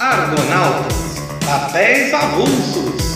Argonautas, papéis avulsos.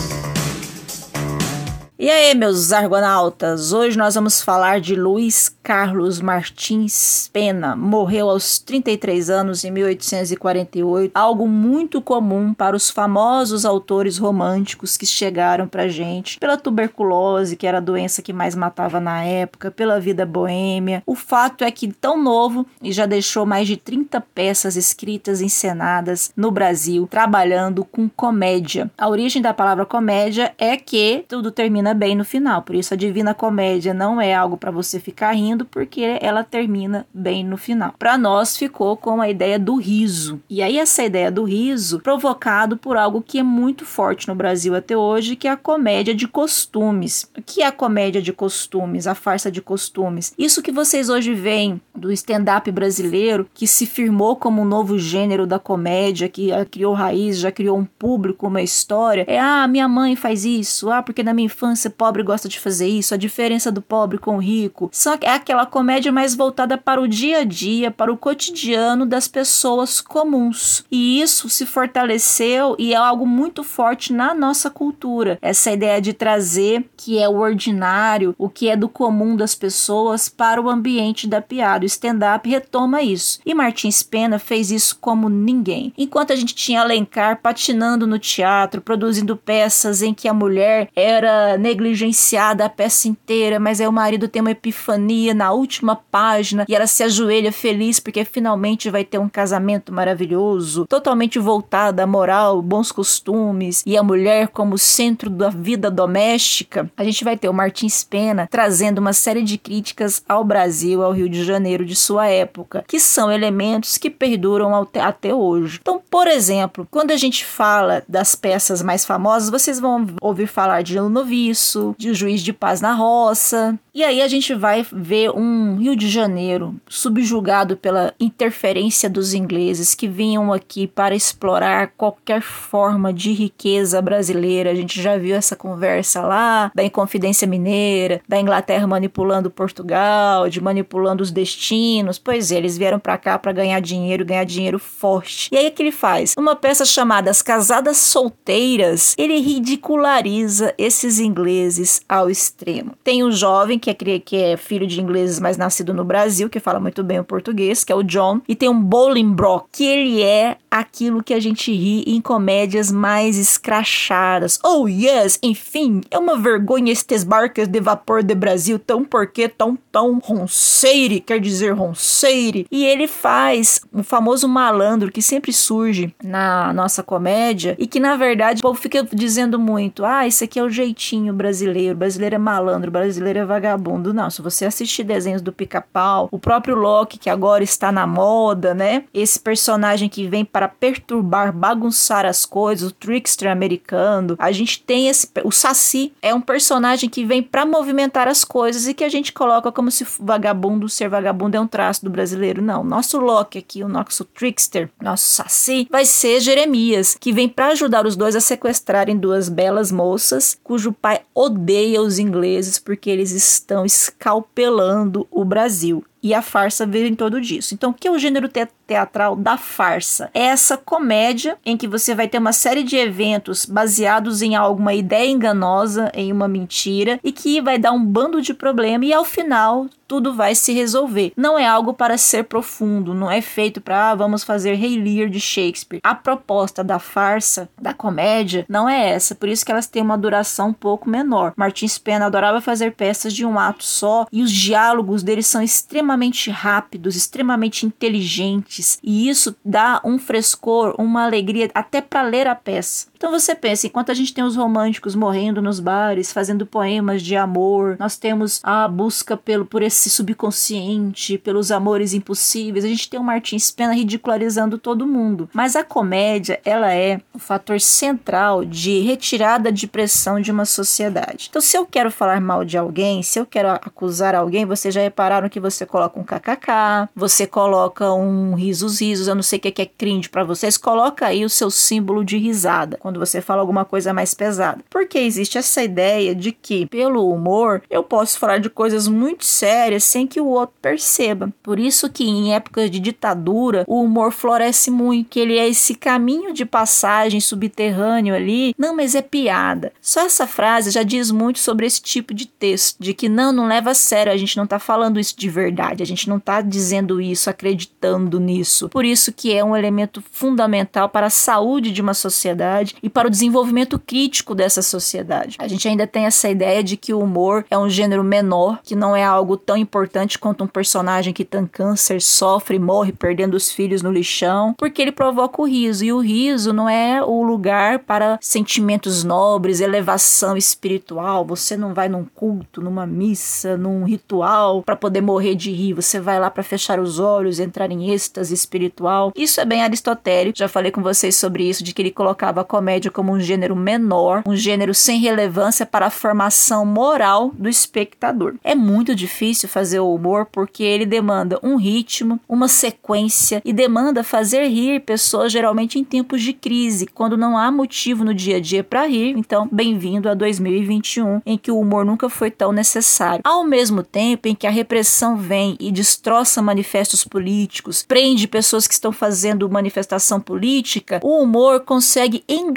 E aí, meus argonautas? Hoje nós vamos falar de Luiz Carlos Martins Pena. Morreu aos 33 anos em 1848, algo muito comum para os famosos autores românticos que chegaram pra gente pela tuberculose, que era a doença que mais matava na época, pela vida boêmia. O fato é que tão novo e já deixou mais de 30 peças escritas e encenadas no Brasil, trabalhando com comédia. A origem da palavra comédia é que tudo termina bem no final. Por isso a Divina Comédia não é algo para você ficar rindo, porque ela termina bem no final. Para nós ficou com a ideia do riso. E aí essa ideia do riso provocado por algo que é muito forte no Brasil até hoje, que é a comédia de costumes. O que é a comédia de costumes? A farsa de costumes. Isso que vocês hoje veem do stand-up brasileiro, que se firmou como um novo gênero da comédia, que criou raiz, já criou um público, uma história. É, ah, minha mãe faz isso, ah, porque na minha infância ser pobre gosta de fazer isso, a diferença do pobre com o rico. Que é aquela comédia mais voltada para o dia a dia, para o cotidiano das pessoas comuns. E isso se fortaleceu e é algo muito forte na nossa cultura. Essa ideia de trazer que é o ordinário, o que é do comum das pessoas para o ambiente da piada. O stand-up retoma isso. E Martins Pena fez isso como ninguém. Enquanto a gente tinha Alencar patinando no teatro, produzindo peças em que a mulher era negligenciada a peça inteira, mas aí o marido tem uma epifania na última página e ela se ajoelha feliz porque finalmente vai ter um casamento maravilhoso, totalmente voltado à moral, bons costumes e a mulher como centro da vida doméstica. A gente vai ter o Martins Pena trazendo uma série de críticas ao Brasil, ao Rio de Janeiro de sua época, que são elementos que perduram até hoje. Então, por exemplo, quando a gente fala das peças mais famosas, vocês vão ouvir falar de Noviço, isso, de juiz de paz na roça. E aí a gente vai ver um Rio de Janeiro subjugado pela interferência dos ingleses que vinham aqui para explorar qualquer forma de riqueza brasileira. A gente já viu essa conversa lá da Inconfidência Mineira, da Inglaterra manipulando Portugal, de manipulando os destinos. Pois é, eles vieram para cá para ganhar dinheiro, ganhar dinheiro forte. E aí o que ele faz? Uma peça chamada As Casadas Solteiras, ele ridiculariza esses ingleses ao extremo. Tem um jovem que é, que é filho de ingleses, mas nascido no Brasil, que fala muito bem o português, que é o John, e tem um Bolingbroke, que ele é aquilo que a gente ri em comédias mais escrachadas. Oh yes, enfim, é uma vergonha estes barcas de vapor de Brasil tão porque tão tão ronceire, quer dizer ronceire. E ele faz o famoso malandro que sempre surge na nossa comédia e que na verdade o povo fica dizendo muito: "Ah, esse aqui é o jeitinho brasileiro, brasileiro é malandro, brasileiro é vagabundo". Não, se você assistir desenhos do Pica-Pau, o próprio Loki que agora está na moda, né? Esse personagem que vem para perturbar, bagunçar as coisas, o trickster americano. A gente tem esse o Saci é um personagem que vem para movimentar as coisas e que a gente coloca como como se vagabundo ser vagabundo é um traço do brasileiro. Não. Nosso Loki aqui, o nosso trickster, nosso Saci, vai ser Jeremias, que vem para ajudar os dois a sequestrarem duas belas moças, cujo pai odeia os ingleses porque eles estão escalpelando o Brasil e a farsa veio em todo disso. Então, o que é o gênero te teatral da farsa? É essa comédia em que você vai ter uma série de eventos baseados em alguma ideia enganosa, em uma mentira, e que vai dar um bando de problema e ao final tudo vai se resolver. Não é algo para ser profundo, não é feito para ah, vamos fazer Rei Lear de Shakespeare. A proposta da farsa, da comédia, não é essa, por isso que elas têm uma duração um pouco menor. Martins Pena adorava fazer peças de um ato só e os diálogos deles são extremamente rápidos, extremamente inteligentes, e isso dá um frescor, uma alegria até para ler a peça. Então você pensa, enquanto a gente tem os românticos morrendo nos bares, fazendo poemas de amor, nós temos a busca pelo por esse subconsciente, pelos amores impossíveis, a gente tem o Martins Pena ridicularizando todo mundo. Mas a comédia, ela é o fator central de retirada de pressão de uma sociedade. Então, se eu quero falar mal de alguém, se eu quero acusar alguém, vocês já repararam que você coloca um kkk, você coloca um risos risos, eu não sei o que é cringe para vocês, coloca aí o seu símbolo de risada. Quando quando você fala alguma coisa mais pesada. Porque existe essa ideia de que, pelo humor, eu posso falar de coisas muito sérias sem que o outro perceba. Por isso que em épocas de ditadura, o humor floresce muito, que ele é esse caminho de passagem subterrâneo ali. Não, mas é piada. Só essa frase já diz muito sobre esse tipo de texto, de que não, não leva a sério, a gente não tá falando isso de verdade, a gente não tá dizendo isso, acreditando nisso. Por isso que é um elemento fundamental para a saúde de uma sociedade e para o desenvolvimento crítico dessa sociedade. A gente ainda tem essa ideia de que o humor é um gênero menor, que não é algo tão importante quanto um personagem que tem câncer, sofre, morre perdendo os filhos no lixão, porque ele provoca o riso. E o riso não é o lugar para sentimentos nobres, elevação espiritual. Você não vai num culto, numa missa, num ritual para poder morrer de rir. Você vai lá para fechar os olhos, entrar em êxtase espiritual. Isso é bem aristotélico. Já falei com vocês sobre isso, de que ele colocava a comédia como um gênero menor, um gênero sem relevância para a formação moral do espectador. É muito difícil fazer o humor porque ele demanda um ritmo, uma sequência e demanda fazer rir pessoas geralmente em tempos de crise, quando não há motivo no dia a dia para rir. Então, bem-vindo a 2021, em que o humor nunca foi tão necessário. Ao mesmo tempo em que a repressão vem e destroça manifestos políticos, prende pessoas que estão fazendo manifestação política, o humor consegue enganar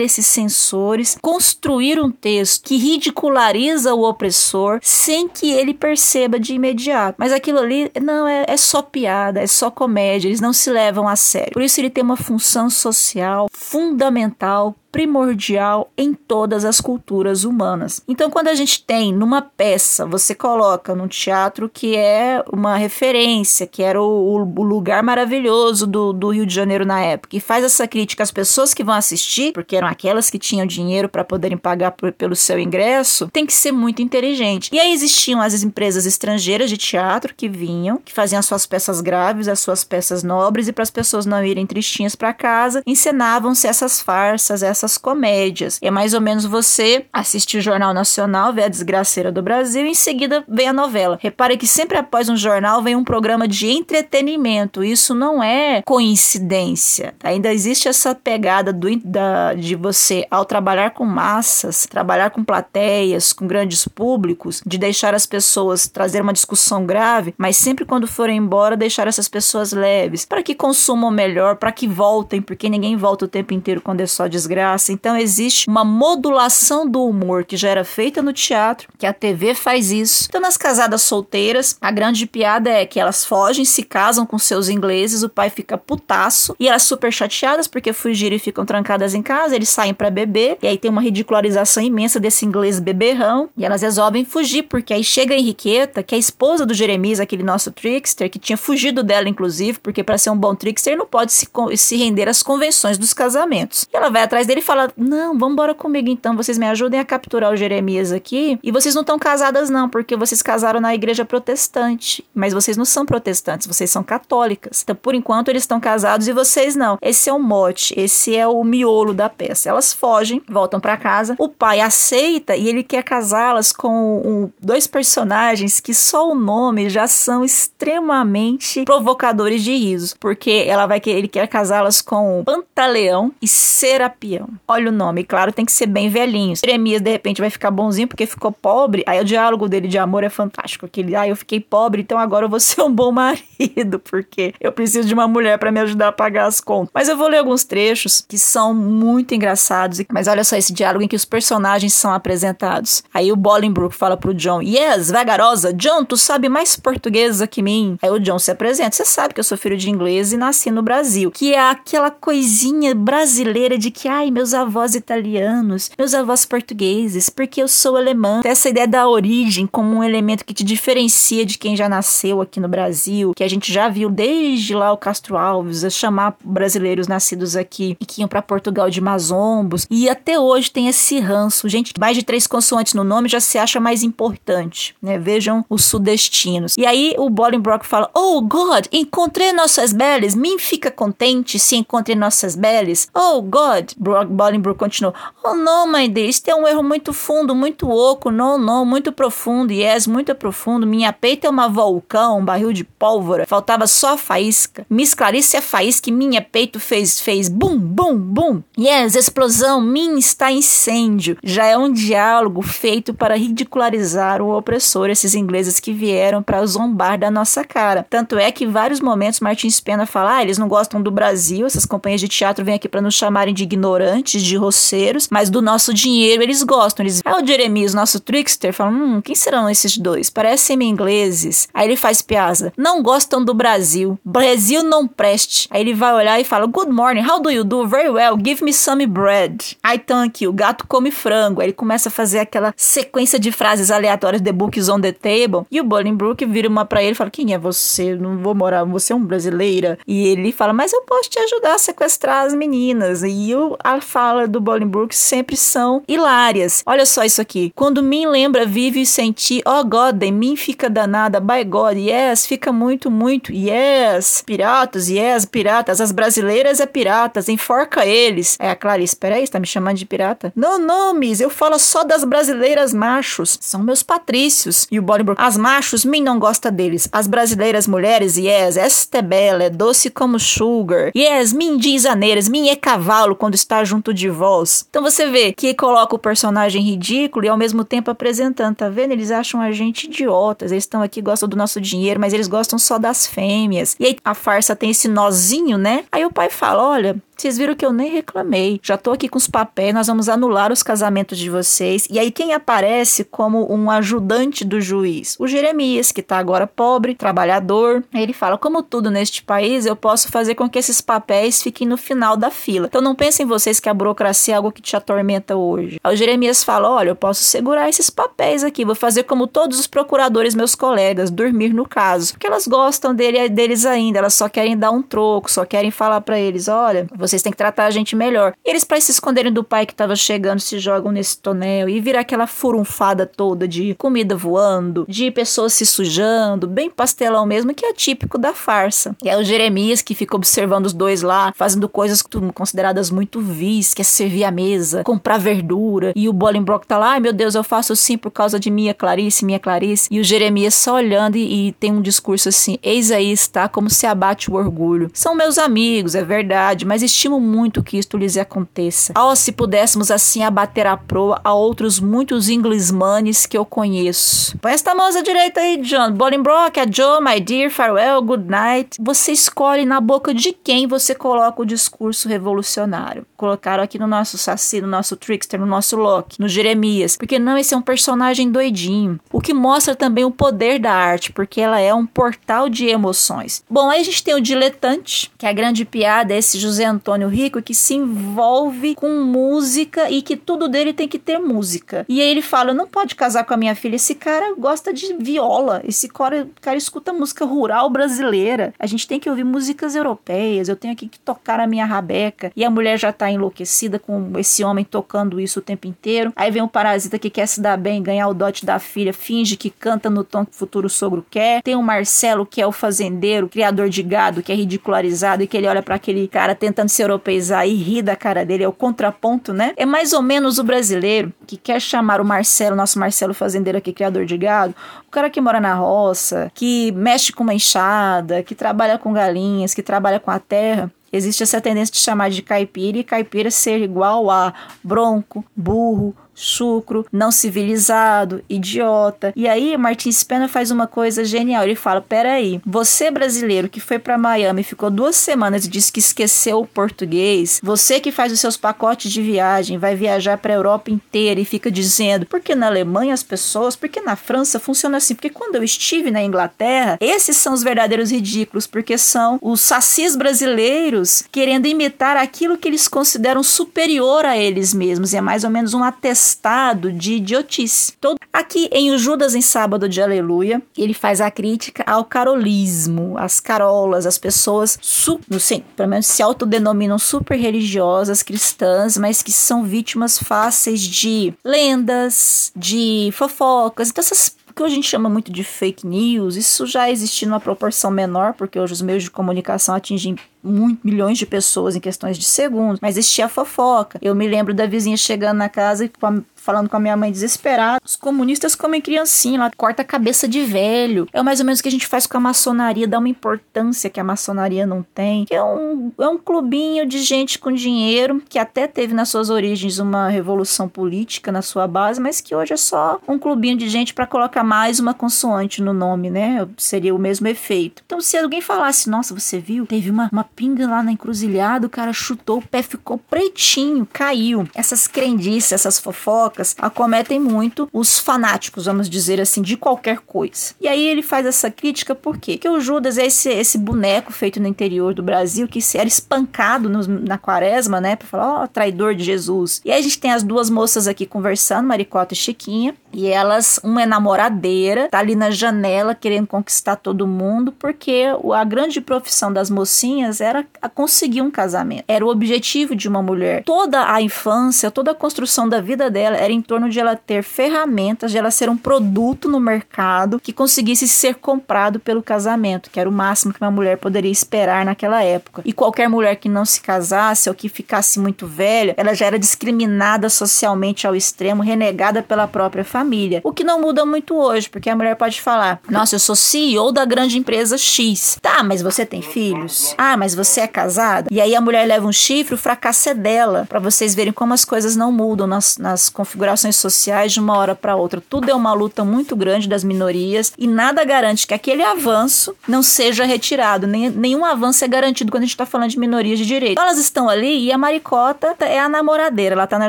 esses censores, construir um texto que ridiculariza o opressor sem que ele perceba de imediato. Mas aquilo ali não é, é só piada, é só comédia, eles não se levam a sério. Por isso ele tem uma função social fundamental primordial em todas as culturas humanas. Então, quando a gente tem numa peça, você coloca num teatro que é uma referência, que era o, o lugar maravilhoso do, do, Rio de Janeiro na época, e faz essa crítica às pessoas que vão assistir, porque eram aquelas que tinham dinheiro para poderem pagar por, pelo seu ingresso, tem que ser muito inteligente. E aí existiam as empresas estrangeiras de teatro que vinham, que faziam as suas peças graves, as suas peças nobres, e para as pessoas não irem tristinhas para casa, encenavam-se essas farsas, essas essas comédias. É mais ou menos você assistir o Jornal Nacional, ver a desgraceira do Brasil e em seguida vem a novela. Repare que sempre após um jornal vem um programa de entretenimento. Isso não é coincidência. Ainda existe essa pegada do, da, de você, ao trabalhar com massas, trabalhar com plateias, com grandes públicos, de deixar as pessoas trazer uma discussão grave, mas sempre quando forem embora, deixar essas pessoas leves, para que consumam melhor, para que voltem, porque ninguém volta o tempo inteiro quando é só desgraça graça. Então existe uma modulação do humor que já era feita no teatro, que a TV faz isso. Então nas casadas solteiras, a grande piada é que elas fogem, se casam com seus ingleses, o pai fica putaço e elas super chateadas porque fugiram e ficam trancadas em casa, eles saem para beber e aí tem uma ridicularização imensa desse inglês beberrão e elas resolvem fugir porque aí chega a Henriqueta, que é a esposa do Jeremias, aquele nosso trickster, que tinha fugido dela inclusive, porque para ser um bom trickster não pode se, se render às convenções dos casamentos. E ela vai atrás dele fala: Não, vamos comigo então, vocês me ajudem a capturar o Jeremias aqui. E vocês não estão casadas, não, porque vocês casaram na igreja protestante. Mas vocês não são protestantes, vocês são católicas. Então, por enquanto, eles estão casados e vocês não. Esse é o mote, esse é o miolo da peça. Elas fogem, voltam para casa. O pai aceita e ele quer casá-las com um, dois personagens que só o nome já são extremamente provocadores de riso. Porque ela vai querer, ele quer casá-las com Pantaleão e Serapião. Olha o nome, claro, tem que ser bem velhinho. Jeremias, de repente, vai ficar bonzinho porque ficou pobre. Aí o diálogo dele de amor é fantástico. Aquele, ah, eu fiquei pobre, então agora eu vou ser um bom marido, porque eu preciso de uma mulher para me ajudar a pagar as contas. Mas eu vou ler alguns trechos que são muito engraçados. Mas olha só esse diálogo em que os personagens são apresentados. Aí o Bolingbroke fala pro John: Yes, vagarosa, John, tu sabe mais português do que mim. Aí o John se apresenta: Você sabe que eu sou filho de inglês e nasci no Brasil. Que é aquela coisinha brasileira de que, ai, meus avós italianos, meus avós portugueses, porque eu sou alemã. Essa ideia da origem como um elemento que te diferencia de quem já nasceu aqui no Brasil, que a gente já viu desde lá o Castro Alves a chamar brasileiros nascidos aqui e que iam para Portugal de mazombos. E até hoje tem esse ranço. Gente, mais de três consoantes no nome já se acha mais importante, né? Vejam os sudestinos. E aí o Bolingbroke fala: Oh God, encontrei nossas belas. Mim fica contente se encontrei nossas belas. Oh God, Bolingbroke continuou. Oh, não, my dear, isso é um erro muito fundo, muito oco, não, não, muito profundo, yes, muito profundo. Minha peita é uma vulcão, um barril de pólvora. Faltava só a faísca. Miss Clarice é faísca e minha peito fez, fez bum, bum, bum. Yes, explosão, minha está incêndio. Já é um diálogo feito para ridicularizar o opressor, esses ingleses que vieram para zombar da nossa cara. Tanto é que em vários momentos Martins Pena fala, ah, eles não gostam do Brasil, essas companhias de teatro vêm aqui para nos chamarem de ignorantes, de roceiros, mas do nosso dinheiro eles gostam. Eles, ah, o Jeremias, nosso trickster, fala, hum, quem serão esses dois? Parecem ingleses. Aí ele faz piada, não gostam do Brasil. Brasil não preste. Aí ele vai olhar e fala, good morning, how do you do? Very well, give me some bread. I thank you, o gato come frango. Aí ele começa a fazer aquela sequência de frases aleatórias, the books on the table. E o Bolingbroke vira uma pra ele e fala, quem é você? Não vou morar, você é um brasileira. E ele fala, mas eu posso te ajudar a sequestrar as meninas. E o, a fala do Bolingbroke sempre são hilárias. Olha só isso aqui. Quando mim lembra, vive e senti, oh God, em mim fica danada, by God, yes, fica muito, muito, yes. Piratas, yes, piratas. As brasileiras é piratas, enforca eles. É a Clarice, peraí, você tá me chamando de pirata? Não, não, Miss, eu falo só das brasileiras machos. São meus patrícios. E o Bolingbroke, as machos, mim não gosta deles. As brasileiras mulheres, yes, esta é bela, é doce como sugar. Yes, mim diz aneiras, mim é cavalo quando está junto de vós. Então você vê que coloca o personagem ridículo e ao mesmo tempo apresentando, tá vendo? Eles acham a gente idiotas. Eles estão aqui, gostam do nosso dinheiro, mas eles gostam só das fêmeas. E aí a farsa tem esse nozinho, né? Aí o pai fala: olha, vocês viram que eu nem reclamei. Já tô aqui com os papéis, nós vamos anular os casamentos de vocês. E aí quem aparece como um ajudante do juiz? O Jeremias, que tá agora pobre, trabalhador. Ele fala: "Como tudo neste país, eu posso fazer com que esses papéis fiquem no final da fila. Então não pensem vocês que a burocracia é algo que te atormenta hoje." Aí o Jeremias fala: "Olha, eu posso segurar esses papéis aqui, vou fazer como todos os procuradores meus colegas, dormir no caso, porque elas gostam dele deles ainda, elas só querem dar um troco, só querem falar para eles: "Olha, você vocês têm que tratar a gente melhor. E eles, para se esconderem do pai que tava chegando, se jogam nesse tonel e vira aquela furunfada toda de comida voando, de pessoas se sujando, bem pastelão mesmo, que é típico da farsa. E é o Jeremias que fica observando os dois lá, fazendo coisas consideradas muito vis, que é servir a mesa, comprar verdura. E o Bolingbroke tá lá, ai meu Deus, eu faço sim por causa de minha Clarice, minha Clarice. E o Jeremias só olhando e, e tem um discurso assim: eis aí está como se abate o orgulho. São meus amigos, é verdade, mas estimo muito que isto lhes aconteça. Oh, se pudéssemos assim abater a proa a outros muitos inglesmanes que eu conheço. Põe esta à direita aí, John. Bolingbroke, a Joe, my dear, farewell, good night. Você escolhe na boca de quem você coloca o discurso revolucionário. Colocaram aqui no nosso Saci, no nosso Trickster, no nosso Loki, no Jeremias. Porque não, esse é um personagem doidinho. O que mostra também o poder da arte, porque ela é um portal de emoções. Bom, aí a gente tem o diletante, que é a grande piada, esse José Antônio Antônio Rico que se envolve com música e que tudo dele tem que ter música. E aí ele fala: não pode casar com a minha filha. Esse cara gosta de viola. Esse cara, cara escuta música rural brasileira. A gente tem que ouvir músicas europeias. Eu tenho aqui que tocar a minha rabeca. E a mulher já tá enlouquecida com esse homem tocando isso o tempo inteiro. Aí vem um parasita que quer se dar bem, ganhar o dote da filha, finge que canta no tom que o futuro sogro quer. Tem o Marcelo, que é o fazendeiro, criador de gado, que é ridicularizado e que ele olha para aquele cara tentando se europeizar e rir da cara dele, é o contraponto, né? É mais ou menos o brasileiro que quer chamar o Marcelo, nosso Marcelo fazendeiro aqui, criador de gado, o cara que mora na roça, que mexe com uma enxada, que trabalha com galinhas, que trabalha com a terra, existe essa tendência de chamar de caipira e caipira ser igual a bronco, burro, chucro, não civilizado, idiota. E aí Martins Pena faz uma coisa genial. Ele fala: "Peraí, você brasileiro que foi para Miami, ficou duas semanas e disse que esqueceu o português, você que faz os seus pacotes de viagem, vai viajar para a Europa inteira e fica dizendo: porque na Alemanha as pessoas, porque na França funciona assim, porque quando eu estive na Inglaterra, esses são os verdadeiros ridículos, porque são os sacis brasileiros querendo imitar aquilo que eles consideram superior a eles mesmos. E é mais ou menos um atestado estado de idiotice. Todo... Aqui em O Judas em Sábado de Aleluia, ele faz a crítica ao carolismo, as carolas, as pessoas, su... sim, pelo menos se autodenominam super religiosas, cristãs, mas que são vítimas fáceis de lendas, de fofocas, então essas o que a gente chama muito de fake news, isso já existe numa proporção menor, porque hoje os meios de comunicação atingem muito, milhões de pessoas em questões de segundos, mas existia fofoca. Eu me lembro da vizinha chegando na casa e falando com a minha mãe desesperada. Os comunistas comem criancinha, lá corta a cabeça de velho. É mais ou menos o que a gente faz com a maçonaria, dá uma importância que a maçonaria não tem. É um, é um clubinho de gente com dinheiro que até teve nas suas origens uma revolução política na sua base, mas que hoje é só um clubinho de gente para colocar mais uma consoante no nome, né? Seria o mesmo efeito. Então, se alguém falasse, nossa, você viu? Teve uma, uma pinga lá na encruzilhada, o cara chutou, o pé ficou pretinho, caiu. Essas crendices, essas fofocas acometem muito os fanáticos, vamos dizer assim, de qualquer coisa. E aí ele faz essa crítica por quê? Porque o Judas é esse, esse boneco feito no interior do Brasil que era espancado na quaresma, né? Pra falar, ó, oh, traidor de Jesus. E aí a gente tem as duas moças aqui conversando, Maricota e Chiquinha, e elas, uma é namoradeira, tá ali na janela querendo conquistar todo mundo, porque a grande profissão das mocinhas era conseguir um casamento. Era o objetivo de uma mulher. Toda a infância, toda a construção da vida dela era em torno de ela ter ferramentas, de ela ser um produto no mercado que conseguisse ser comprado pelo casamento, que era o máximo que uma mulher poderia esperar naquela época. E qualquer mulher que não se casasse ou que ficasse muito velha, ela já era discriminada socialmente ao extremo, renegada pela própria família. O que não muda muito hoje, porque a mulher pode falar: "Nossa, eu sou CEO da grande empresa X". Tá, mas você tem filhos? Ah, mas você é casada? E aí a mulher leva um chifre, o fracasso é dela, para vocês verem como as coisas não mudam nas, nas configurações sociais de uma hora para outra. Tudo é uma luta muito grande das minorias e nada garante que aquele avanço não seja retirado. Nem, nenhum avanço é garantido quando a gente está falando de minorias de direito. Então, elas estão ali e a maricota é a namoradeira. Ela tá na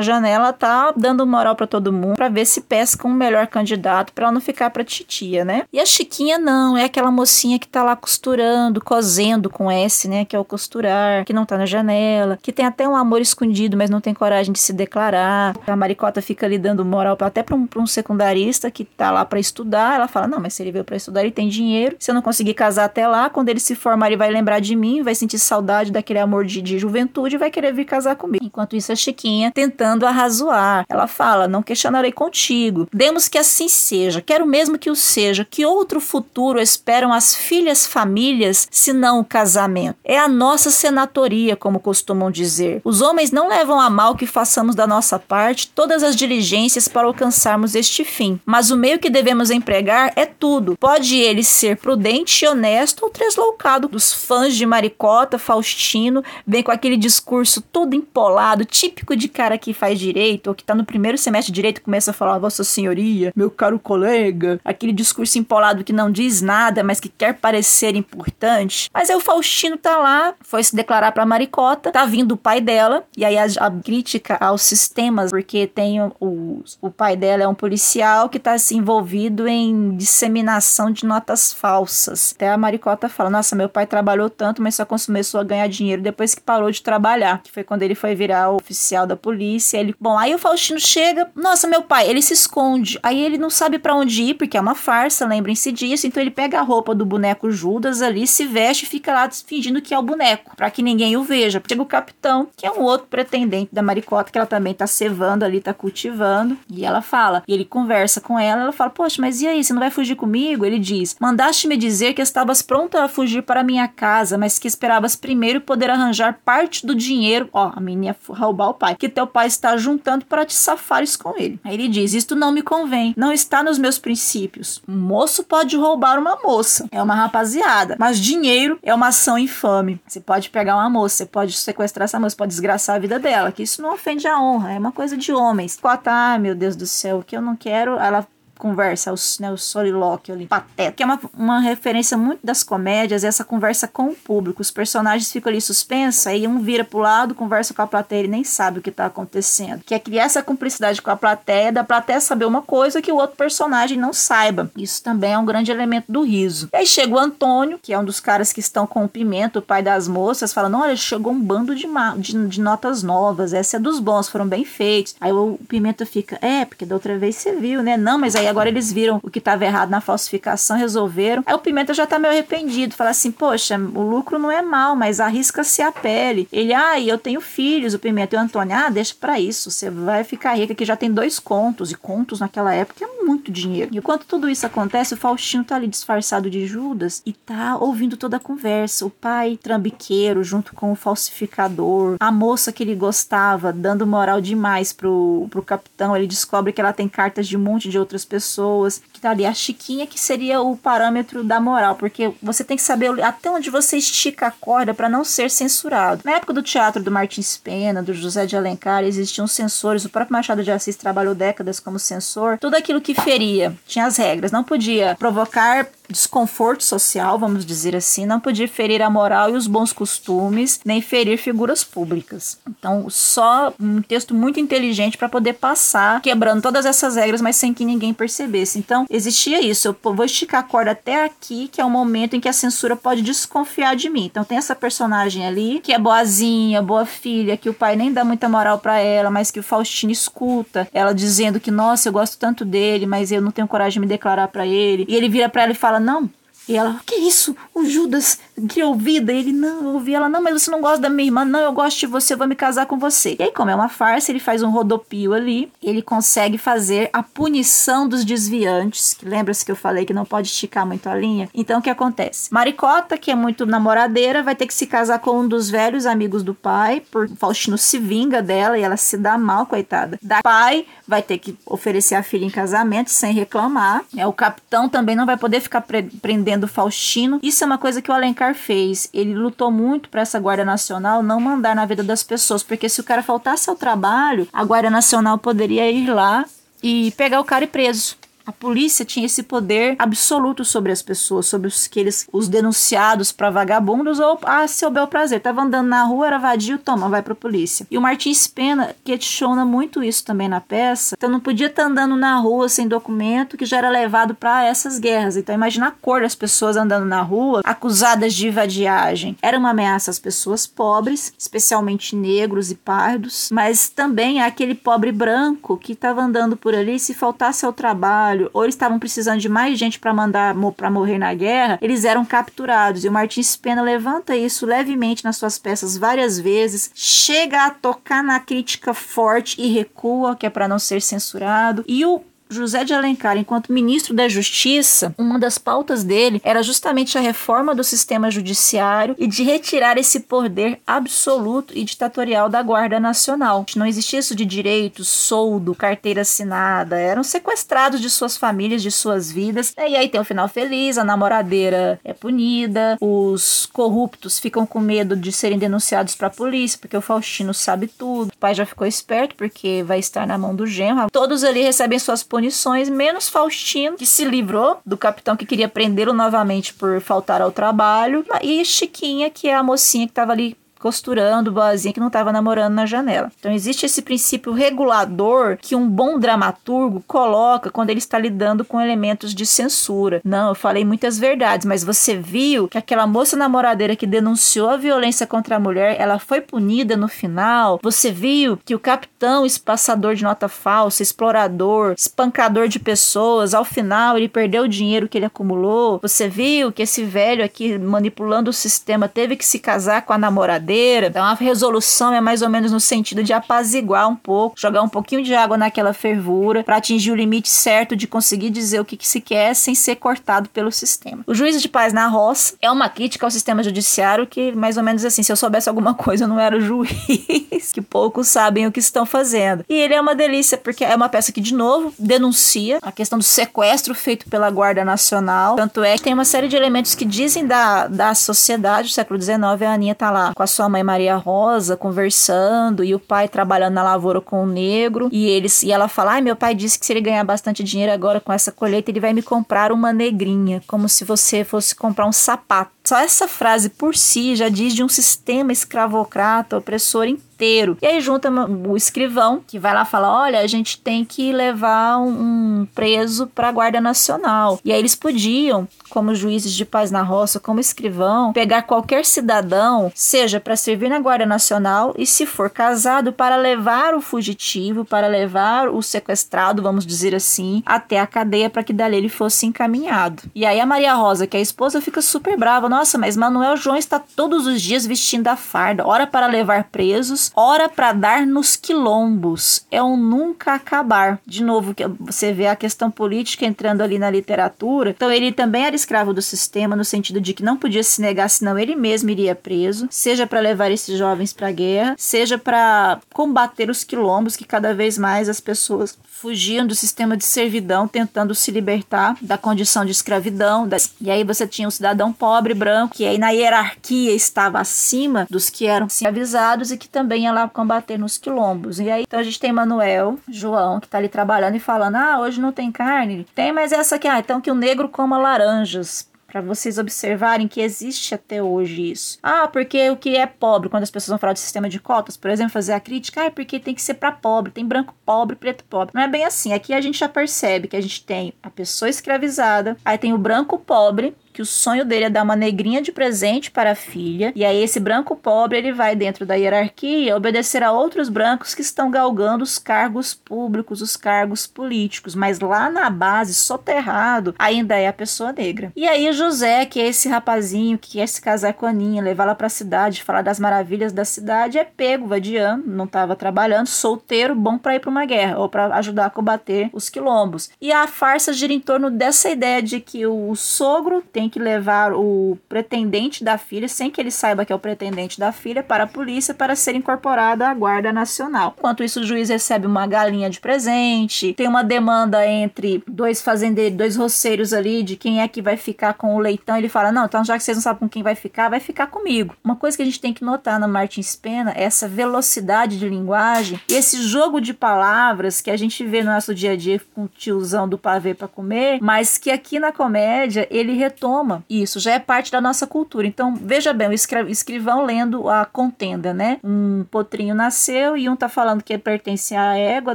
janela, tá dando moral para todo mundo para ver se pesca um melhor candidato para ela não ficar pra titia, né? E a Chiquinha não, é aquela mocinha que tá lá costurando, cozendo com S, né? Que é o costurar, que não tá na janela, que tem até um amor escondido, mas não tem coragem de se declarar. A maricota fica ali dando moral até para um, pra um secundarista que tá lá para estudar. Ela fala: Não, mas se ele veio para estudar, ele tem dinheiro. Se eu não conseguir casar até lá, quando ele se formar, ele vai lembrar de mim, vai sentir saudade daquele amor de, de juventude e vai querer vir casar comigo. Enquanto isso, a Chiquinha tentando arrazoar. Ela fala: Não questionarei contigo. Demos que assim seja. Quero mesmo que o seja. Que outro futuro esperam as filhas famílias, se não o casamento? É a nossa senatoria, como costumam dizer. Os homens não levam a mal que façamos da nossa parte todas as as diligências para alcançarmos este fim. Mas o meio que devemos empregar é tudo. Pode ele ser prudente honesto ou tresloucado. Dos fãs de Maricota, Faustino, vem com aquele discurso todo empolado, típico de cara que faz direito, ou que tá no primeiro semestre de direito e começa a falar, Vossa Senhoria, meu caro colega. Aquele discurso empolado que não diz nada, mas que quer parecer importante. Mas aí o Faustino tá lá, foi se declarar pra Maricota, tá vindo o pai dela, e aí a, a crítica aos sistemas, porque tem o, o pai dela é um policial que está se envolvido em disseminação de notas falsas. Até a Maricota fala: Nossa, meu pai trabalhou tanto, mas só começou a ganhar dinheiro depois que parou de trabalhar. Que foi quando ele foi virar o oficial da polícia. Ele, bom, aí o Faustino chega: Nossa, meu pai, ele se esconde. Aí ele não sabe para onde ir, porque é uma farsa, lembrem-se disso. Então ele pega a roupa do boneco Judas ali, se veste e fica lá fingindo que é o boneco, para que ninguém o veja. Chega o capitão, que é um outro pretendente da Maricota, que ela também tá cevando ali, tá cultivando. E ela fala, e ele conversa com ela, ela fala: Poxa, mas e aí, você não vai fugir comigo? Ele diz: Mandaste-me dizer que estavas pronta a fugir para minha casa, mas que esperavas primeiro poder arranjar parte do dinheiro, ó, a menina roubar o pai, que teu pai está juntando para te safares com ele. Aí ele diz: Isto não me convém, não está nos meus princípios. Um moço pode roubar uma moça, é uma rapaziada, mas dinheiro é uma ação infame. Você pode pegar uma moça, você pode sequestrar essa moça, pode desgraçar a vida dela, que isso não ofende a honra, é uma coisa de homens. Ah, meu Deus do céu, o que eu não quero, ela conversa, o, né, o solilóquio ali, pateta, que é uma, uma referência muito das comédias, essa conversa com o público. Os personagens ficam ali suspensos, aí um vira pro lado, conversa com a plateia e nem sabe o que tá acontecendo. Que é criar essa cumplicidade com a plateia, da plateia saber uma coisa que o outro personagem não saiba. Isso também é um grande elemento do riso. E aí chega o Antônio, que é um dos caras que estão com o Pimenta, o pai das moças, falando: olha, chegou um bando de, de, de notas novas, essa é dos bons, foram bem feitos. Aí o Pimenta fica, é, porque da outra vez você viu, né? Não, mas aí Aí agora eles viram o que estava errado na falsificação, resolveram. Aí o Pimenta já tá meio arrependido, fala assim: Poxa, o lucro não é mal, mas arrisca-se a pele. Ele, ah, eu tenho filhos, o Pimenta e o Antônio, ah, deixa para isso, você vai ficar rica, que já tem dois contos, e contos naquela época é muito dinheiro. E enquanto tudo isso acontece, o Faustino tá ali disfarçado de Judas e tá ouvindo toda a conversa. O pai trambiqueiro junto com o falsificador, a moça que ele gostava, dando moral demais pro, pro capitão. Ele descobre que ela tem cartas de um monte de outras pessoas. Que tá ali a Chiquinha, que seria o parâmetro da moral, porque você tem que saber até onde você estica a corda para não ser censurado. Na época do teatro do Martins Pena, do José de Alencar, existiam censores. O próprio Machado de Assis trabalhou décadas como censor. Tudo aquilo que feria tinha as regras. Não podia provocar desconforto social, vamos dizer assim, não podia ferir a moral e os bons costumes, nem ferir figuras públicas. Então, só um texto muito inteligente para poder passar, quebrando todas essas regras, mas sem que ninguém percebesse. Então, existia isso. Eu vou esticar a corda até aqui, que é o momento em que a censura pode desconfiar de mim. Então, tem essa personagem ali, que é boazinha, boa filha, que o pai nem dá muita moral para ela, mas que o Faustino escuta ela dizendo que, nossa, eu gosto tanto dele, mas eu não tenho coragem de me declarar para ele. E ele vira para ela e fala: Não, e ela, que isso? O Judas criou vida. E ele, não, eu ouvi ela, não, mas você não gosta da minha irmã, não, eu gosto de você, eu vou me casar com você. E aí, como é uma farsa, ele faz um rodopio ali, ele consegue fazer a punição dos desviantes, que lembra-se que eu falei que não pode esticar muito a linha? Então, o que acontece? Maricota, que é muito namoradeira, vai ter que se casar com um dos velhos amigos do pai, por Faustino se vinga dela e ela se dá mal, coitada. Da pai vai ter que oferecer a filha em casamento sem reclamar. É, o capitão também não vai poder ficar pre prendendo do Faustino. Isso é uma coisa que o Alencar fez. Ele lutou muito para essa Guarda Nacional não mandar na vida das pessoas, porque se o cara faltasse ao trabalho, a Guarda Nacional poderia ir lá e pegar o cara e preso. A polícia tinha esse poder absoluto sobre as pessoas, sobre os que eles, os denunciados para vagabundos ou a seu bel prazer. Tava andando na rua, era vadio, toma, vai pra polícia. E o Martins Pena questiona muito isso também na peça. Então não podia estar tá andando na rua sem documento, que já era levado para essas guerras. Então imagina a cor das pessoas andando na rua, acusadas de vadiagem. Era uma ameaça às pessoas pobres, especialmente negros e pardos, mas também aquele pobre branco que estava andando por ali se faltasse ao trabalho trabalho ou eles estavam precisando de mais gente para mandar para morrer na guerra, eles eram capturados. E o Martins Pena levanta isso levemente nas suas peças várias vezes, chega a tocar na crítica forte e recua, que é para não ser censurado. E o José de Alencar, enquanto ministro da Justiça, uma das pautas dele era justamente a reforma do sistema judiciário e de retirar esse poder absoluto e ditatorial da Guarda Nacional. Não existia isso de direitos, soldo, carteira assinada, eram sequestrados de suas famílias, de suas vidas. E aí tem o final feliz, a namoradeira é punida, os corruptos ficam com medo de serem denunciados para a polícia, porque o Faustino sabe tudo. O pai já ficou esperto porque vai estar na mão do genro. Todos ali recebem suas punições, menos Faustino, que se livrou do capitão que queria prendê-lo novamente por faltar ao trabalho, e Chiquinha, que é a mocinha que estava ali costurando, boazinha que não estava namorando na janela. Então existe esse princípio regulador que um bom dramaturgo coloca quando ele está lidando com elementos de censura. Não, eu falei muitas verdades, mas você viu que aquela moça namoradeira que denunciou a violência contra a mulher, ela foi punida no final. Você viu que o capitão espaçador de nota falsa, explorador, espancador de pessoas, ao final ele perdeu o dinheiro que ele acumulou. Você viu que esse velho aqui manipulando o sistema teve que se casar com a namoradeira então a resolução é mais ou menos no sentido de apaziguar um pouco, jogar um pouquinho de água naquela fervura para atingir o limite certo de conseguir dizer o que, que se quer sem ser cortado pelo sistema. O juízo de paz na roça é uma crítica ao sistema judiciário que mais ou menos assim, se eu soubesse alguma coisa eu não era o juiz, que poucos sabem o que estão fazendo. E ele é uma delícia porque é uma peça que de novo denuncia a questão do sequestro feito pela Guarda Nacional. Tanto é que tem uma série de elementos que dizem da, da sociedade do século XIX, a Aninha tá lá com a sua sua mãe Maria Rosa conversando e o pai trabalhando na lavoura com o negro. E eles e ela fala: "Ai, meu pai disse que se ele ganhar bastante dinheiro agora com essa colheita, ele vai me comprar uma negrinha, como se você fosse comprar um sapato Só essa frase por si já diz de um sistema escravocrata, opressor inteiro. E aí junta o escrivão, que vai lá falar: olha, a gente tem que levar um preso para a Guarda Nacional. E aí eles podiam, como juízes de paz na roça, como escrivão, pegar qualquer cidadão, seja para servir na Guarda Nacional e, se for casado, para levar o fugitivo, para levar o sequestrado, vamos dizer assim, até a cadeia para que dali ele fosse encaminhado. E aí a Maria Rosa, que é a esposa, fica super brava. Nossa, mas Manuel João está todos os dias vestindo a farda, ora para levar presos, ora para dar nos quilombos. É um nunca acabar. De novo, você vê a questão política entrando ali na literatura. Então ele também era escravo do sistema no sentido de que não podia se negar, senão ele mesmo iria preso, seja para levar esses jovens para a guerra, seja para combater os quilombos que cada vez mais as pessoas fugiam do sistema de servidão, tentando se libertar da condição de escravidão. E aí você tinha um cidadão pobre, branco, que aí na hierarquia estava acima dos que eram avisados e que também ia lá combater nos quilombos. E aí então a gente tem Manuel, João, que está ali trabalhando e falando: ah, hoje não tem carne. Tem, mas essa aqui, ah, então que o negro coma laranjas para vocês observarem que existe até hoje isso. Ah, porque o que é pobre, quando as pessoas vão falar de sistema de cotas, por exemplo, fazer a crítica, ah, é porque tem que ser para pobre, tem branco pobre, preto pobre. Não é bem assim. Aqui a gente já percebe que a gente tem a pessoa escravizada, aí tem o branco pobre, que o sonho dele é dar uma negrinha de presente para a filha, e aí esse branco pobre ele vai dentro da hierarquia obedecer a outros brancos que estão galgando os cargos públicos, os cargos políticos, mas lá na base, soterrado, ainda é a pessoa negra. E aí José, que é esse rapazinho que quer se casar com a Aninha, levar ela para a cidade, falar das maravilhas da cidade, é pego, vadiando, não estava trabalhando, solteiro, bom para ir para uma guerra ou para ajudar a combater os quilombos. E a farsa gira em torno dessa ideia de que o sogro tem tem que levar o pretendente da filha, sem que ele saiba que é o pretendente da filha, para a polícia para ser incorporado à Guarda Nacional. Enquanto isso, o juiz recebe uma galinha de presente, tem uma demanda entre dois fazendeiros, dois roceiros ali, de quem é que vai ficar com o leitão. Ele fala: Não, então já que vocês não sabem com quem vai ficar, vai ficar comigo. Uma coisa que a gente tem que notar na Martins Pena é essa velocidade de linguagem e esse jogo de palavras que a gente vê no nosso dia a dia com o tiozão do pavê para comer, mas que aqui na comédia ele retoma Isso já é parte da nossa cultura. Então, veja bem, o escrivão lendo a contenda, né? Um potrinho nasceu e um tá falando que pertence à égua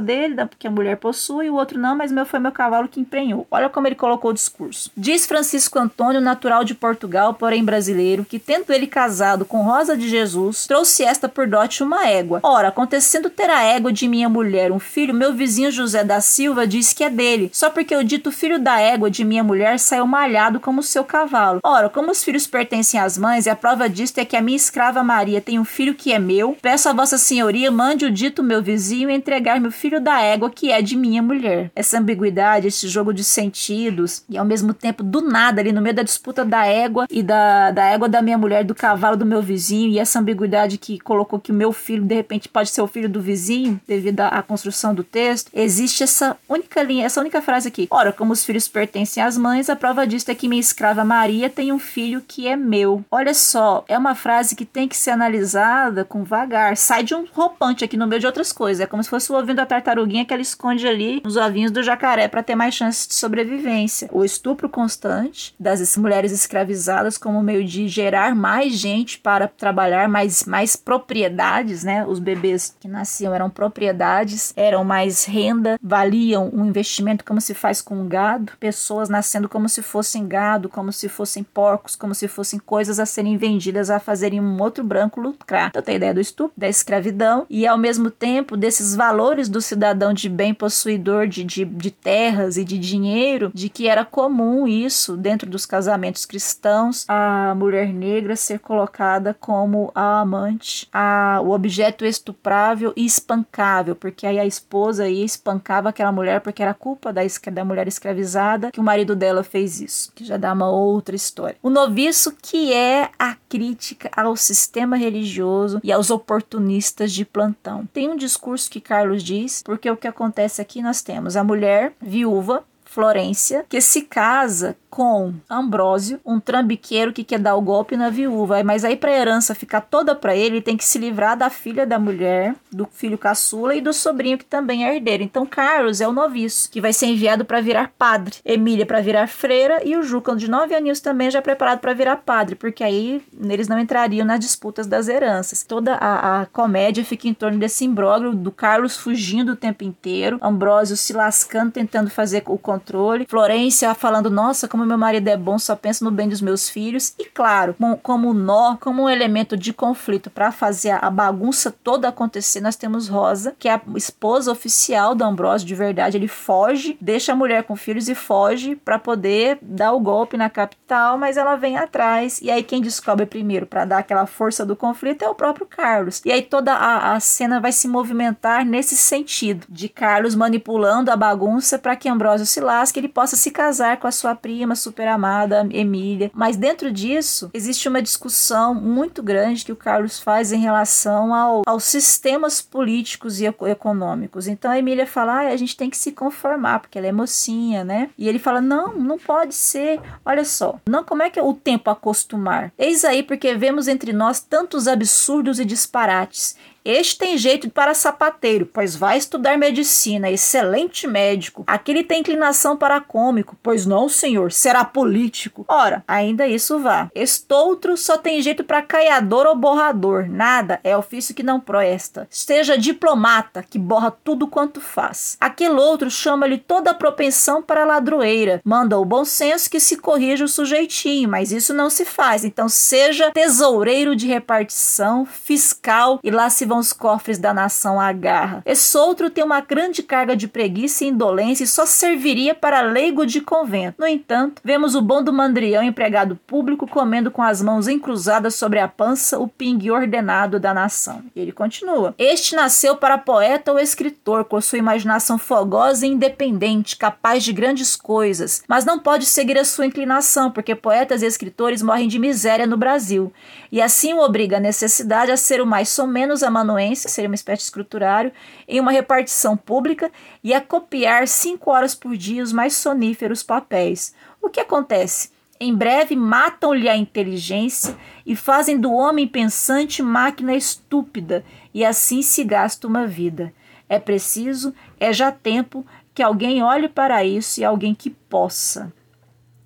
dele, que a mulher possui, e o outro não, mas meu foi meu cavalo que emprenhou. Olha como ele colocou o discurso. Diz Francisco Antônio, natural de Portugal, porém brasileiro, que tendo ele casado com Rosa de Jesus, trouxe esta por dote uma égua. Ora, acontecendo ter a égua de minha mulher um filho, meu vizinho José da Silva diz que é dele, só porque o dito filho da égua de minha mulher saiu malhado como seu cavalo. Ora, como os filhos pertencem às mães, e a prova disto é que a minha escrava Maria tem um filho que é meu, peço a vossa senhoria, mande o dito meu vizinho entregar-me o filho da égua que é de minha mulher. Essa ambiguidade, esse jogo de sentidos, e ao mesmo tempo, do nada, ali no meio da disputa da égua e da, da égua da minha mulher, do cavalo do meu vizinho, e essa ambiguidade que colocou que o meu filho, de repente, pode ser o filho do vizinho, devido à construção do texto, existe essa única linha, essa única frase aqui. Ora, como os filhos pertencem às mães, a prova disto é que minha escrava Maria tem um filho que é meu. Olha só, é uma frase que tem que ser analisada com vagar. Sai de um roupante aqui no meio de outras coisas. É como se fosse o ovinho da tartaruguinha que ela esconde ali nos ovinhos do jacaré para ter mais chances de sobrevivência. O estupro constante das mulheres escravizadas como meio de gerar mais gente para trabalhar, mais, mais propriedades, né? Os bebês que nasciam eram propriedades, eram mais renda, valiam um investimento como se faz com gado, pessoas nascendo como se fossem gado, como como se fossem porcos, como se fossem coisas a serem vendidas a fazerem um outro branco lucrar. Então tem a ideia do estupro, da escravidão e ao mesmo tempo desses valores do cidadão de bem possuidor de, de, de terras e de dinheiro, de que era comum isso dentro dos casamentos cristãos, a mulher negra ser colocada como a amante, a, o objeto estuprável e espancável, porque aí a esposa ia espancava aquela mulher porque era culpa da, da mulher escravizada que o marido dela fez isso, que já dá uma outra história. O noviço que é a crítica ao sistema religioso e aos oportunistas de plantão. Tem um discurso que Carlos diz, porque o que acontece aqui nós temos a mulher viúva Florência, que se casa com Ambrósio, um trambiqueiro que quer dar o golpe na viúva. Mas aí, para a herança ficar toda para ele, ele tem que se livrar da filha da mulher, do filho caçula e do sobrinho que também é herdeiro. Então, Carlos é o noviço, que vai ser enviado para virar padre. Emília para virar freira e o Juca, de nove aninhos, também já preparado para virar padre, porque aí eles não entrariam nas disputas das heranças. Toda a, a comédia fica em torno desse imbróglio do Carlos fugindo o tempo inteiro, Ambrósio se lascando, tentando fazer o controle, Florência falando: Nossa, como meu marido é bom, só penso no bem dos meus filhos. E claro, como nó, como um elemento de conflito para fazer a bagunça toda acontecer, nós temos Rosa, que é a esposa oficial do Ambrósio de verdade. Ele foge, deixa a mulher com filhos e foge para poder dar o golpe na capital, mas ela vem atrás. E aí quem descobre primeiro para dar aquela força do conflito é o próprio Carlos. E aí toda a, a cena vai se movimentar nesse sentido, de Carlos manipulando a bagunça para que Ambrósio se lasque, ele possa se casar com a sua prima prima super amada, Emília. Mas dentro disso, existe uma discussão muito grande que o Carlos faz em relação ao, aos sistemas políticos e econômicos. Então a Emília fala: ah, a gente tem que se conformar, porque ela é mocinha, né? E ele fala: não, não pode ser. Olha só, não, como é que é o tempo acostumar? Eis aí porque vemos entre nós tantos absurdos e disparates este tem jeito para sapateiro, pois vai estudar medicina, excelente médico. Aquele tem inclinação para cômico, pois não, senhor, será político. Ora, ainda isso vá. Estoutro só tem jeito para caiador ou borrador, nada, é ofício que não presta. Seja diplomata, que borra tudo quanto faz. Aquele outro chama-lhe toda a propensão para ladroeira, manda o bom senso que se corrija o sujeitinho, mas isso não se faz. Então seja tesoureiro de repartição, fiscal e lá se vão os cofres da nação à garra. Esse outro tem uma grande carga de preguiça e indolência e só serviria para leigo de convento. No entanto, vemos o bom do mandrião empregado público comendo com as mãos encruzadas sobre a pança o pingue ordenado da nação. E ele continua. Este nasceu para poeta ou escritor, com sua imaginação fogosa e independente, capaz de grandes coisas, mas não pode seguir a sua inclinação, porque poetas e escritores morrem de miséria no Brasil, e assim o obriga a necessidade a ser o mais ou menos amanuense amanuense, seria uma espécie de escriturário, em uma repartição pública e a copiar cinco horas por dia os mais soníferos papéis. O que acontece? Em breve matam-lhe a inteligência e fazem do homem pensante máquina estúpida, e assim se gasta uma vida. É preciso, é já tempo, que alguém olhe para isso e alguém que possa.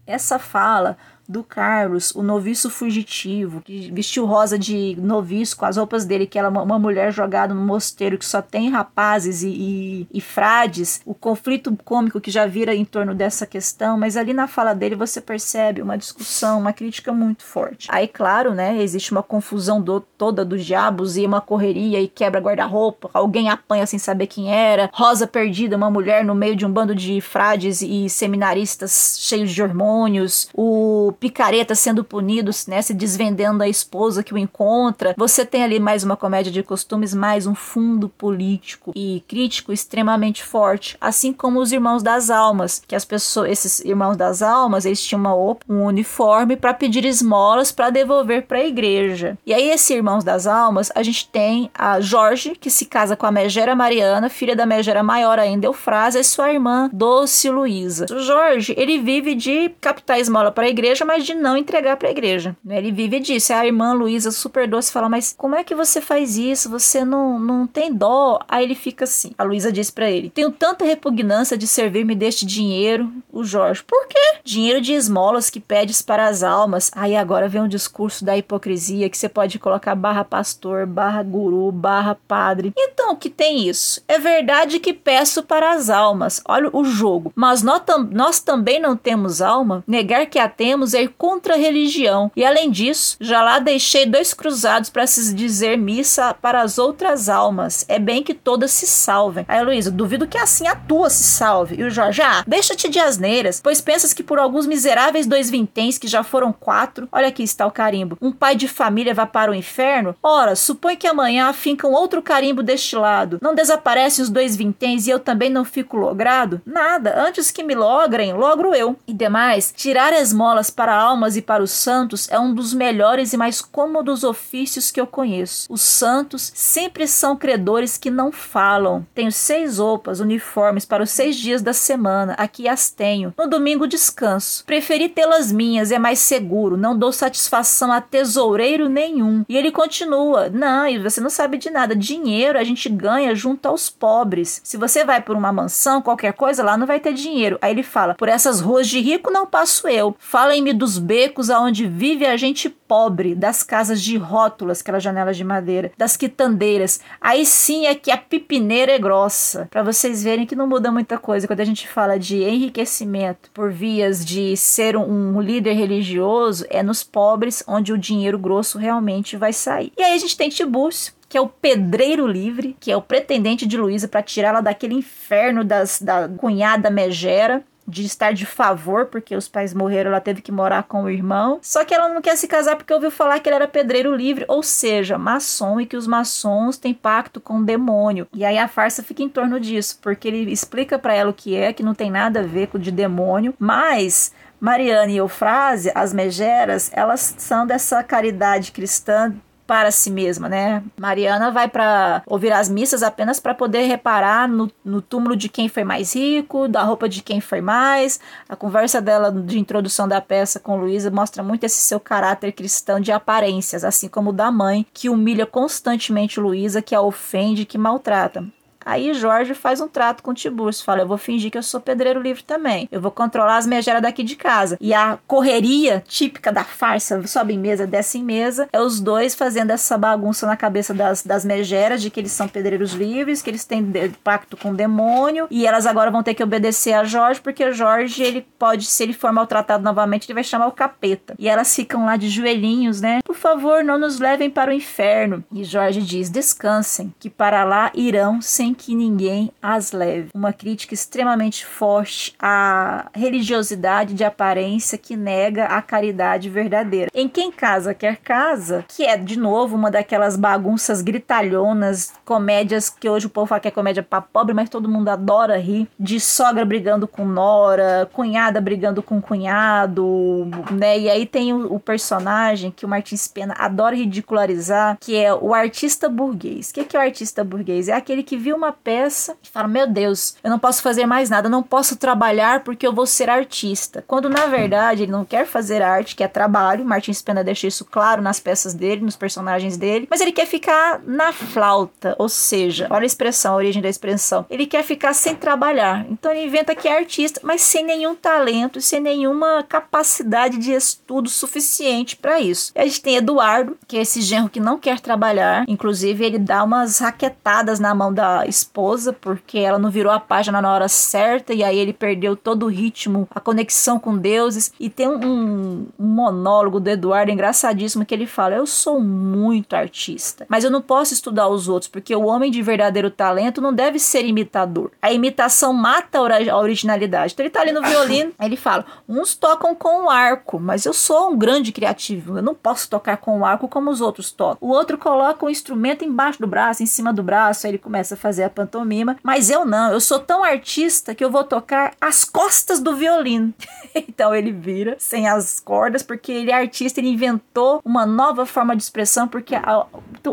Essa fala do Carlos, o noviço fugitivo, que vestiu rosa de noviço com as roupas dele, que ela é uma mulher jogada no mosteiro que só tem rapazes e, e, e, frades, o conflito cômico que já vira em torno dessa questão, mas ali na fala dele você percebe uma discussão, uma crítica muito forte. Aí, claro, né, existe uma confusão do, toda dos diabos e uma correria e quebra guarda-roupa, alguém apanha sem saber quem era, Rosa perdida, uma mulher no meio de um bando de frades e seminaristas cheios de hormônios, o picareta sendo punido, né, se desvendando a esposa que o encontra. Você tem ali mais uma comédia de costumes, mais um fundo político e crítico extremamente forte, assim como os Irmãos das Almas, que as pessoas, esses Irmãos das Almas, eles tinham uma, um uniforme para pedir esmolas para devolver para a igreja. E aí esses Irmãos das Almas, a gente tem a Jorge, que se casa com a Megera Mariana, filha da Megera maior ainda, Eufrásia, e sua irmã Doce Luísa. O Jorge, ele vive de captar esmola para a igreja, mas de não entregar para a igreja. Né? Ele vive disso. A irmã Luísa, super doce, fala: Mas como é que você faz isso? Você não, não tem dó? Aí ele fica assim. A Luísa diz para ele: Tenho tanta repugnância de servir-me deste dinheiro. O Jorge: Por quê? Dinheiro de esmolas que pedes para as almas. Aí agora vem um discurso da hipocrisia que você pode colocar barra pastor, barra guru, barra padre. Então, o que tem isso? É verdade que peço para as almas. Olha o jogo. Mas nós, tam nós também não temos alma. Negar que a temos é contra a religião. E além disso, já lá deixei dois cruzados para se dizer missa para as outras almas. É bem que todas se salvem. Aí, Luísa, duvido que assim a tua se salve. E o Jorge, ah, deixa-te de asneiras, pois pensas que por alguns miseráveis dois vinténs, que já foram quatro, olha aqui está o carimbo, um pai de família vá para o inferno? Ora, supõe que amanhã fincam outro carimbo deste lado. Não desaparecem os dois vinténs e eu também não fico logrado? Nada, antes que me logrem, logro eu. E demais, tirar as molas para para almas e para os santos é um dos melhores e mais cômodos ofícios que eu conheço. Os santos sempre são credores que não falam. Tenho seis roupas uniformes para os seis dias da semana. Aqui as tenho. No domingo descanso. Preferi tê-las minhas, é mais seguro. Não dou satisfação a tesoureiro nenhum. E ele continua: Não, e você não sabe de nada. Dinheiro a gente ganha junto aos pobres. Se você vai por uma mansão, qualquer coisa, lá não vai ter dinheiro. Aí ele fala: Por essas ruas de rico não passo eu. Falem-me dos becos aonde vive a gente pobre, das casas de rótulas, aquelas janelas de madeira, das quitandeiras. Aí sim é que a pipineira é grossa. Para vocês verem que não muda muita coisa quando a gente fala de enriquecimento por vias de ser um líder religioso, é nos pobres onde o dinheiro grosso realmente vai sair. E aí a gente tem Tibúrcio, que é o pedreiro livre, que é o pretendente de Luísa para tirá-la daquele inferno das, da cunhada megera de estar de favor, porque os pais morreram, ela teve que morar com o irmão. Só que ela não quer se casar porque ouviu falar que ele era pedreiro livre, ou seja, maçom, e que os maçons têm pacto com o demônio. E aí a farsa fica em torno disso, porque ele explica para ela o que é, que não tem nada a ver com o de demônio, mas Mariana e Eufrásia, as megeras, elas são dessa caridade cristã para si mesma, né? Mariana vai para ouvir as missas apenas para poder reparar no, no, túmulo de quem foi mais rico, da roupa de quem foi mais. A conversa dela de introdução da peça com Luísa mostra muito esse seu caráter cristão de aparências, assim como o da mãe, que humilha constantemente Luísa, que a ofende, que maltrata. Aí Jorge faz um trato com Tiburcio, fala: Eu vou fingir que eu sou pedreiro livre também. Eu vou controlar as megeras daqui de casa. E a correria típica da farsa, sobe em mesa, desce em mesa, é os dois fazendo essa bagunça na cabeça das, das megeras de que eles são pedreiros livres, que eles têm pacto com o demônio, e elas agora vão ter que obedecer a Jorge, porque Jorge, ele pode, se ele for maltratado novamente, ele vai chamar o capeta. E elas ficam lá de joelhinhos, né? Por favor, não nos levem para o inferno. E Jorge diz: descansem, que para lá irão sem que ninguém as leve. Uma crítica extremamente forte à religiosidade de aparência que nega a caridade verdadeira. Em Quem Casa Quer Casa, que é de novo uma daquelas bagunças gritalhonas, comédias que hoje o povo fala que é comédia para pobre, mas todo mundo adora rir, de sogra brigando com nora, cunhada brigando com cunhado, né? E aí tem o, o personagem que o Martins Pena adora ridicularizar, que é o artista burguês. O que é, que é o artista burguês? É aquele que viu uma uma peça e fala: Meu Deus, eu não posso fazer mais nada, eu não posso trabalhar porque eu vou ser artista. Quando na verdade ele não quer fazer arte, que é trabalho. Martins Pena deixa isso claro nas peças dele, nos personagens dele, mas ele quer ficar na flauta, ou seja, olha a expressão, a origem da expressão. Ele quer ficar sem trabalhar. Então ele inventa que é artista, mas sem nenhum talento, sem nenhuma capacidade de estudo suficiente para isso. E a gente tem Eduardo, que é esse genro que não quer trabalhar, inclusive ele dá umas raquetadas na mão da esposa, porque ela não virou a página na hora certa e aí ele perdeu todo o ritmo, a conexão com deuses. E tem um, um monólogo do Eduardo engraçadíssimo que ele fala: Eu sou muito artista, mas eu não posso estudar os outros, porque o homem de verdadeiro talento não deve ser imitador. A imitação mata a originalidade. Então ele tá ali no violino, ele fala: Uns tocam com o arco, mas eu sou um grande criativo, eu não posso tocar com o arco como os outros tocam. O outro coloca o instrumento embaixo do braço, em cima do braço, aí ele começa a fazer fazer a pantomima, mas eu não, eu sou tão artista que eu vou tocar as costas do violino. então ele vira sem as cordas, porque ele é artista, ele inventou uma nova forma de expressão, porque a,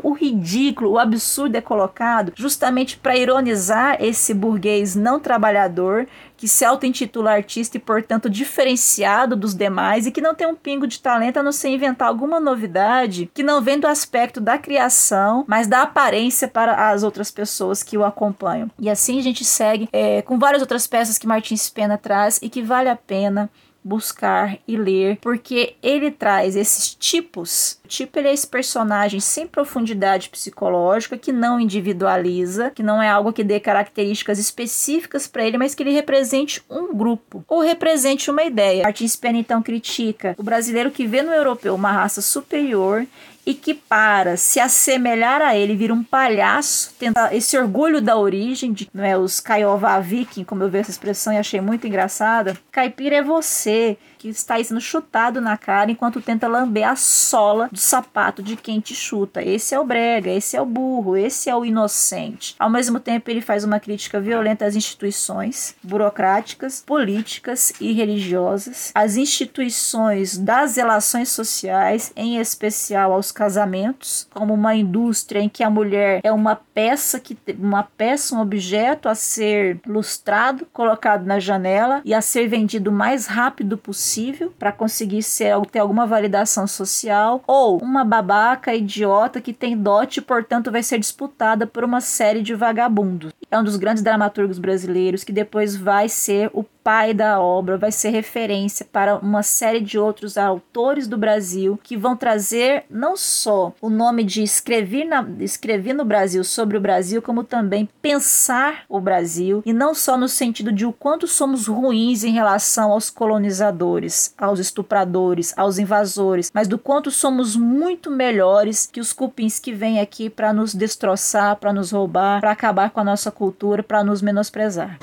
o ridículo, o absurdo é colocado justamente para ironizar esse burguês não trabalhador que se auto-intitula artista e, portanto, diferenciado dos demais e que não tem um pingo de talento a não ser inventar alguma novidade que não vem do aspecto da criação, mas da aparência para as outras pessoas que o acompanham. E assim a gente segue é, com várias outras peças que Martins Pena traz e que vale a pena buscar e ler, porque ele traz esses tipos. O tipo ele é esse personagem sem profundidade psicológica, que não individualiza, que não é algo que dê características específicas para ele, mas que ele represente um grupo ou represente uma ideia. Martins Pena então critica o brasileiro que vê no europeu uma raça superior e que para se assemelhar a ele vira um palhaço, tenta esse orgulho da origem, de não é, os Kaiowá viking, como eu vi essa expressão e achei muito engraçada. Caipira é você, que está sendo chutado na cara enquanto tenta lamber a sola do sapato de quem te chuta. Esse é o brega, esse é o burro, esse é o inocente. Ao mesmo tempo, ele faz uma crítica violenta às instituições burocráticas, políticas e religiosas, às instituições das relações sociais, em especial aos casamentos, como uma indústria em que a mulher é uma peça que uma peça, um objeto a ser lustrado, colocado na janela e a ser vendido o mais rápido possível possível para conseguir ser, ter alguma validação social, ou uma babaca idiota que tem dote e, portanto, vai ser disputada por uma série de vagabundos. É um dos grandes dramaturgos brasileiros que depois vai ser o pai da obra, vai ser referência para uma série de outros autores do Brasil que vão trazer não só o nome de escrever, na, escrever no Brasil sobre o Brasil, como também pensar o Brasil, e não só no sentido de o quanto somos ruins em relação aos colonizadores, aos estupradores, aos invasores, mas do quanto somos muito melhores que os cupins que vêm aqui para nos destroçar, para nos roubar, para acabar com a nossa cultura, para nos menosprezar.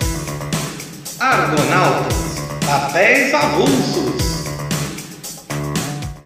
Argonautas, papéis avulsos.